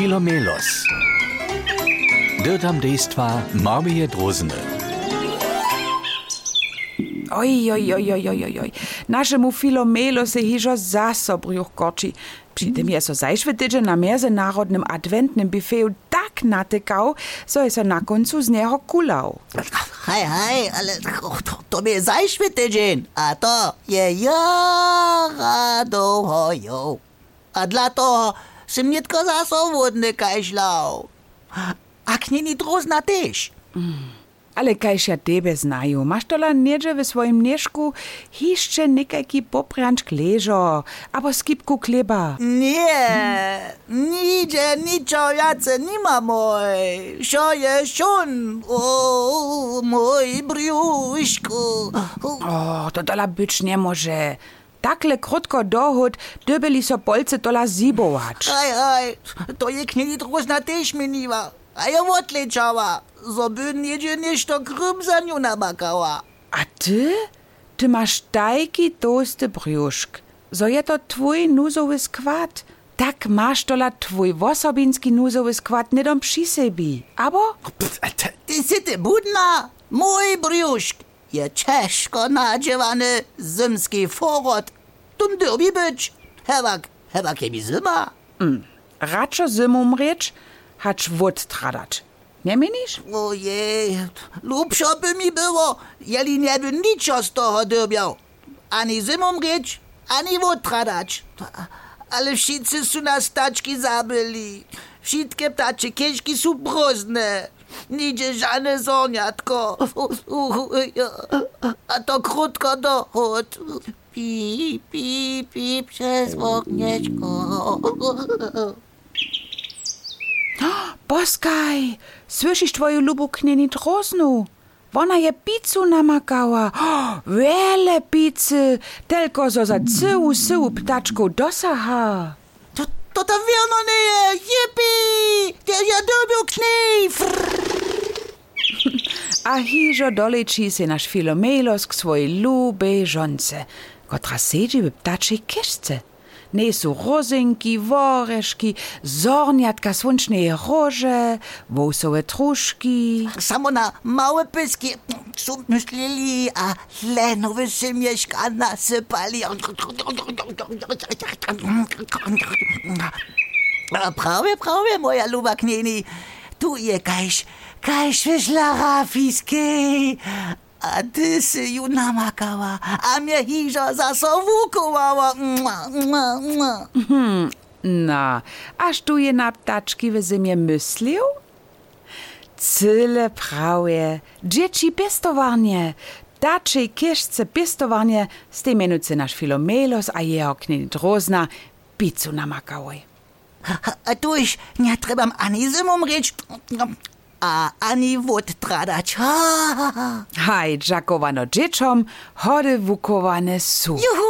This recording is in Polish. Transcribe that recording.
Filomelos. Dirtam dejstva Marmije Drozene. Oj, oj, oj, oj, oj, oj, oj. Našemu Filomelo se hižo zaso brjuch korči. Przy tym je so zajszwy tydzień na międzynarodnym adwentnym buffetu tak natykał, so je so na końcu z niego kulał. Hej, hej, ale to, to mnie tydzień, a to je jara dohojo. A dla toho si mnie tylko zaso wodny kajślał. A knini drozna też. Ale kajś ja tebe znają, masz tola niedzie w swoim nieszku hiszcze nikajki popranczk leżo, abo skipku chleba. Nie, nigdzie niczo jace nima moj. Szo je szun, o mój brjuszku. O, to tola być nie może. Takle krótko dohód, dobili so polce tola zibować. Hej, hej, to je knini drozna też miniła. A ja odleciała. Zoby niedzie nešto krym za nią namakała. A ty? Ty masz tajki tosty brjuszk. So je to twój nuzowy skład. Tak masz tola twój wosobinski nuzowy skład nie dom przy sebi. Abo? Ty si ty budna? Mój brjuszk je ciężko nadziewany zymski forot. Tum derbi być. Hewak, hewak je mi zima. Raczej zimą hacz wód tradać. Nie minisz? Ojej, lubszo by mi było, jeli nie by niczo z toho derbiał. Ani zimą rycz, ani wód tradać. Ale wszyscy są na staczki zabyli. Wszystkie ptacze kieszki są brozne. Nigdzie żadne zorniatko. A to krótko dochód. Pi, pi, pi, przez ognieczko. Boskaj, słyszysz twoją lubu knini droznu? Ona je pizzu namakała. Oh, wiele pizzy, tylko zo za cyłu syłu ptaczku dosaha. To, to ta wierno nie je. Jippi! Der ja derbił knie. A hižo dolečí se naš Filomelos k svojej lubej žonce, kotra sedzi v ptačej kišce. Nesu rozinki, woreški, zorniatka słončnej rože, wąsowe truszki. Samo na małe pyski są myśleli, a lenowe się mieszka nasypali. Prawie, prawie, moja luba knieni. Tu je kajś, kajś wyszlara fiskiej. A ty si ju namakała, a mnie hiżo zasowukowała. Mua, mua, mua. Na, aż tu je na ptaczki w zimie myślił? Cyle prawie, dzieci pestowanie, daczej kieszce pestowanie, z tej menucy nasz Filomelos a jeho knini drozna pizzu namakałoj. A tu ich nie trebam ani zimom reč, a ani wód tradać. Ha, ha, ha. Haj, dżakowano dzieciom, hody wukowane su. Juhu,